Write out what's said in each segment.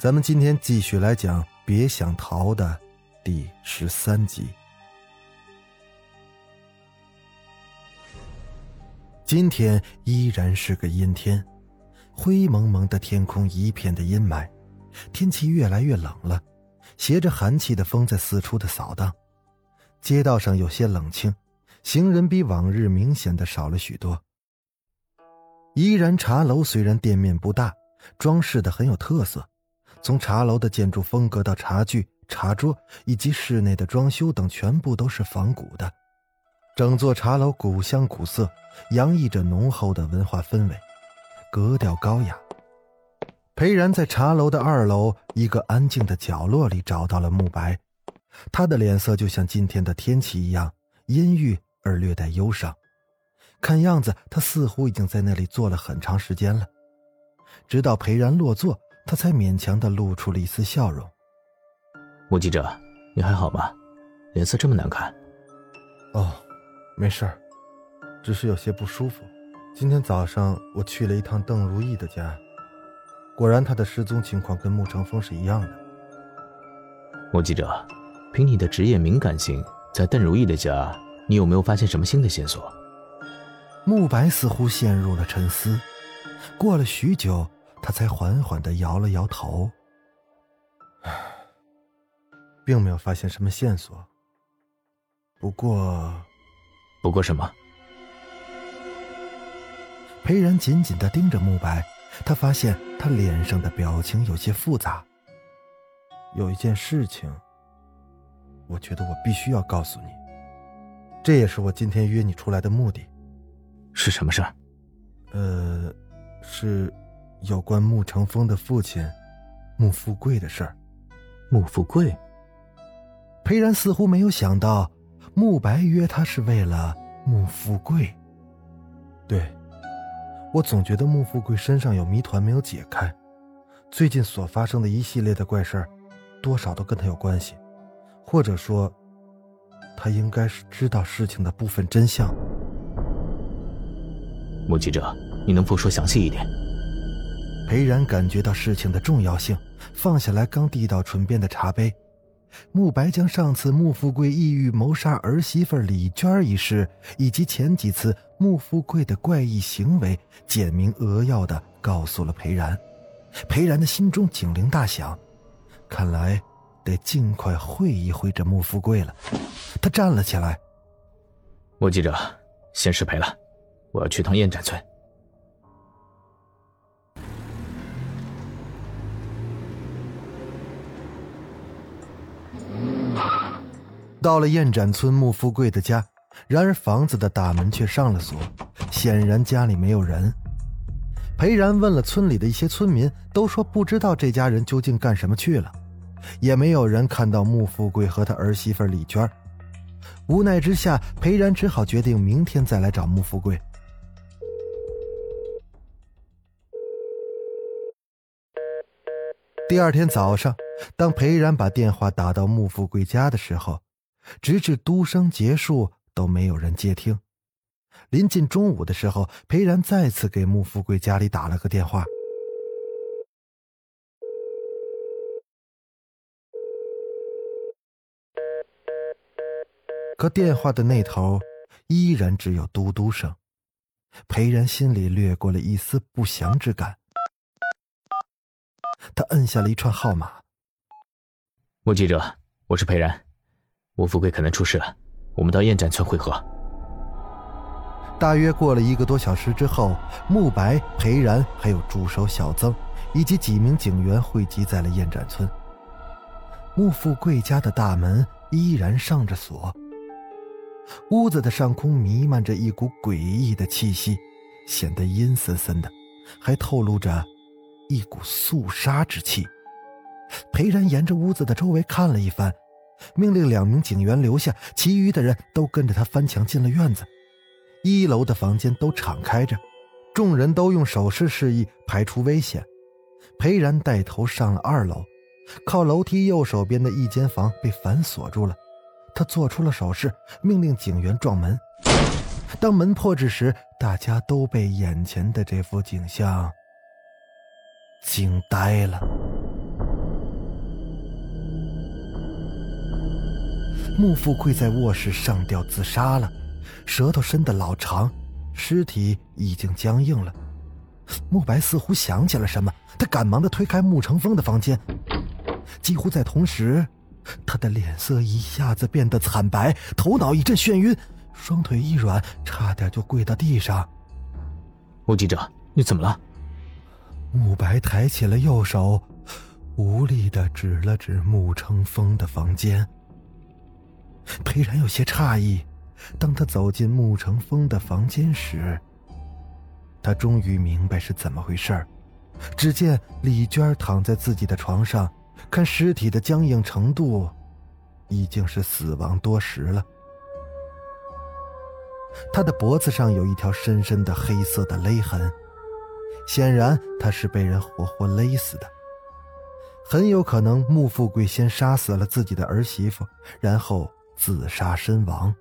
咱们今天继续来讲《别想逃》的第十三集。今天依然是个阴天，灰蒙蒙的天空一片的阴霾，天气越来越冷了，携着寒气的风在四处的扫荡，街道上有些冷清，行人比往日明显的少了许多。依然茶楼虽然店面不大，装饰的很有特色。从茶楼的建筑风格到茶具、茶桌以及室内的装修等，全部都是仿古的。整座茶楼古香古色，洋溢着浓厚的文化氛围，格调高雅。裴然在茶楼的二楼一个安静的角落里找到了慕白，他的脸色就像今天的天气一样阴郁而略带忧伤，看样子他似乎已经在那里坐了很长时间了。直到裴然落座。他才勉强的露出了一丝笑容。穆记者，你还好吗？脸色这么难看。哦，没事儿，只是有些不舒服。今天早上我去了一趟邓如意的家，果然她的失踪情况跟穆长风是一样的。穆记者，凭你的职业敏感性，在邓如意的家，你有没有发现什么新的线索？慕白似乎陷入了沉思，过了许久。他才缓缓的摇了摇头，并没有发现什么线索。不过，不过什么？裴然紧紧的盯着慕白，他发现他脸上的表情有些复杂。有一件事情，我觉得我必须要告诉你，这也是我今天约你出来的目的。是什么事儿？呃，是。有关穆成风的父亲穆富贵的事儿，穆富贵。裴然似乎没有想到，穆白约他是为了穆富贵。对，我总觉得穆富贵身上有谜团没有解开，最近所发生的一系列的怪事儿，多少都跟他有关系，或者说，他应该是知道事情的部分真相。穆记者，你能否说详细一点？裴然感觉到事情的重要性，放下来刚递到唇边的茶杯。慕白将上次穆富贵意欲谋杀儿媳妇李娟一事，以及前几次穆富贵的怪异行为，简明扼要的告诉了裴然。裴然的心中警铃大响，看来得尽快会一会这穆富贵了。他站了起来。穆记者，先失陪了，我要去趟燕展村。到了燕展村穆富贵的家，然而房子的大门却上了锁，显然家里没有人。裴然问了村里的一些村民，都说不知道这家人究竟干什么去了，也没有人看到穆富贵和他儿媳妇李娟。无奈之下，裴然只好决定明天再来找穆富贵。第二天早上，当裴然把电话打到穆富贵家的时候，直至嘟声结束，都没有人接听。临近中午的时候，裴然再次给穆富贵家里打了个电话，可电话的那头依然只有嘟嘟声。裴然心里掠过了一丝不祥之感，他摁下了一串号码。穆记者，我是裴然。吴富贵可能出事了，我们到燕展村会合。大约过了一个多小时之后，慕白、裴然还有助手小曾以及几名警员汇集在了燕展村。穆富贵家的大门依然上着锁，屋子的上空弥漫着一股诡异的气息，显得阴森森的，还透露着一股肃杀之气。裴然沿着屋子的周围看了一番，命令两名警员留下，其余的人都跟着他翻墙进了院子。一楼的房间都敞开着，众人都用手势示意排除危险。裴然带头上了二楼，靠楼梯右手边的一间房被反锁住了。他做出了手势，命令警员撞门。当门破之时，大家都被眼前的这幅景象惊呆了。穆富贵在卧室上吊自杀了，舌头伸得老长，尸体已经僵硬了。慕白似乎想起了什么，他赶忙的推开穆成风的房间。几乎在同时，他的脸色一下子变得惨白，头脑一阵眩晕，双腿一软，差点就跪到地上。穆记者，你怎么了？慕白抬起了右手，无力的指了指穆成风的房间。裴然有些诧异，当他走进穆成风的房间时。他终于明白是怎么回事只见李娟躺在自己的床上，看尸体的僵硬程度，已经是死亡多时了。他的脖子上有一条深深的黑色的勒痕，显然他是被人活活勒死的。很有可能穆富贵先杀死了自己的儿媳妇，然后自杀身亡。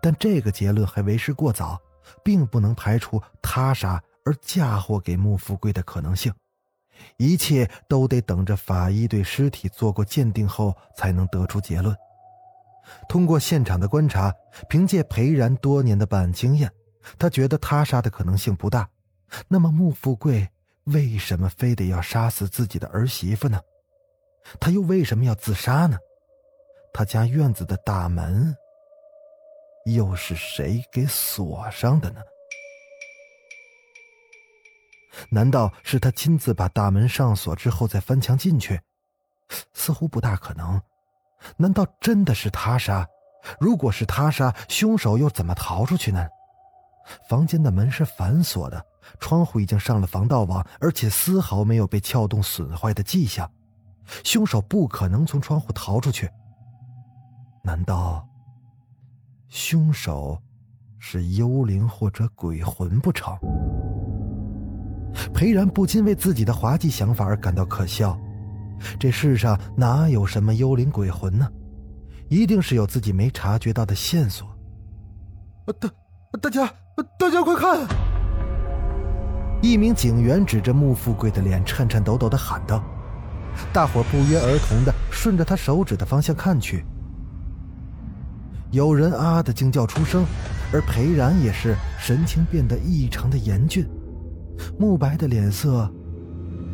但这个结论还为时过早。并不能排除他杀而嫁祸给穆富贵的可能性，一切都得等着法医对尸体做过鉴定后才能得出结论。通过现场的观察，凭借裴然多年的办案经验，他觉得他杀的可能性不大。那么穆富贵为什么非得要杀死自己的儿媳妇呢？他又为什么要自杀呢？他家院子的大门。又是谁给锁上的呢？难道是他亲自把大门上锁之后再翻墙进去？似乎不大可能。难道真的是他杀？如果是他杀，凶手又怎么逃出去呢？房间的门是反锁的，窗户已经上了防盗网，而且丝毫没有被撬动损坏的迹象。凶手不可能从窗户逃出去。难道？凶手是幽灵或者鬼魂不成？裴然不禁为自己的滑稽想法而感到可笑。这世上哪有什么幽灵鬼魂呢？一定是有自己没察觉到的线索。大，大家，大家快看！一名警员指着穆富贵的脸，颤颤抖抖的喊道：“大伙不约而同的顺着他手指的方向看去。”有人啊的惊叫出声，而裴然也是神情变得异常的严峻，慕白的脸色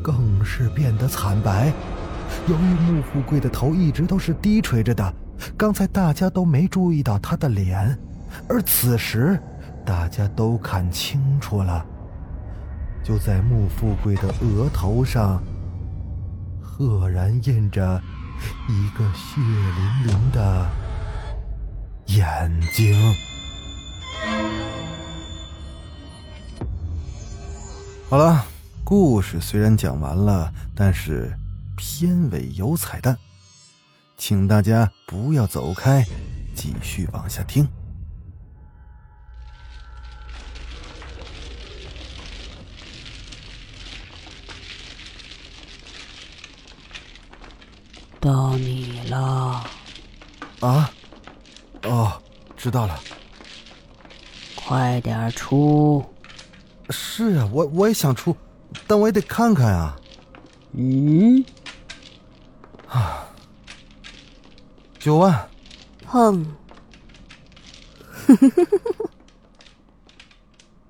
更是变得惨白。由于穆富贵的头一直都是低垂着的，刚才大家都没注意到他的脸，而此时大家都看清楚了，就在穆富贵的额头上，赫然印着一个血淋淋的。眼睛。好了，故事虽然讲完了，但是片尾有彩蛋，请大家不要走开，继续往下听。到你了。啊？哦，知道了。快点出！是啊，我我也想出，但我也得看看啊。嗯。啊。九万。碰。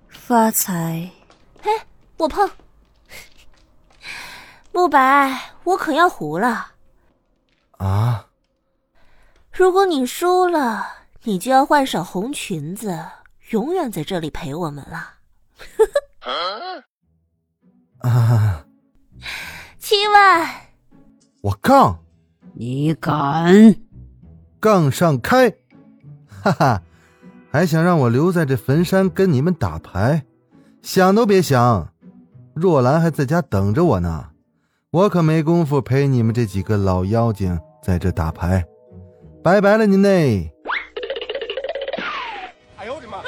发财。嘿，我碰。慕白，我可要糊了。啊。如果你输了，你就要换上红裙子，永远在这里陪我们了。啊！七万！我杠！你敢？杠上开！哈哈，还想让我留在这坟山跟你们打牌？想都别想！若兰还在家等着我呢，我可没工夫陪你们这几个老妖精在这打牌。拜拜了您嘞！哎呦我的妈！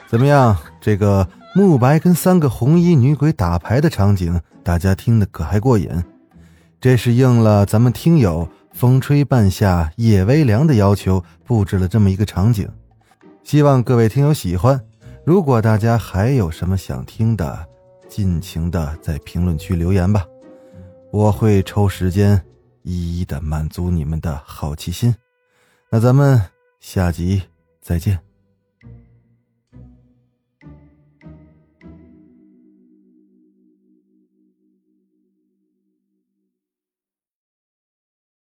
怎么样？这个慕白跟三个红衣女鬼打牌的场景，大家听的可还过瘾？这是应了咱们听友风吹半夏夜微凉的要求，布置了这么一个场景。希望各位听友喜欢。如果大家还有什么想听的，尽情的在评论区留言吧，我会抽时间一一的满足你们的好奇心。那咱们下集再见。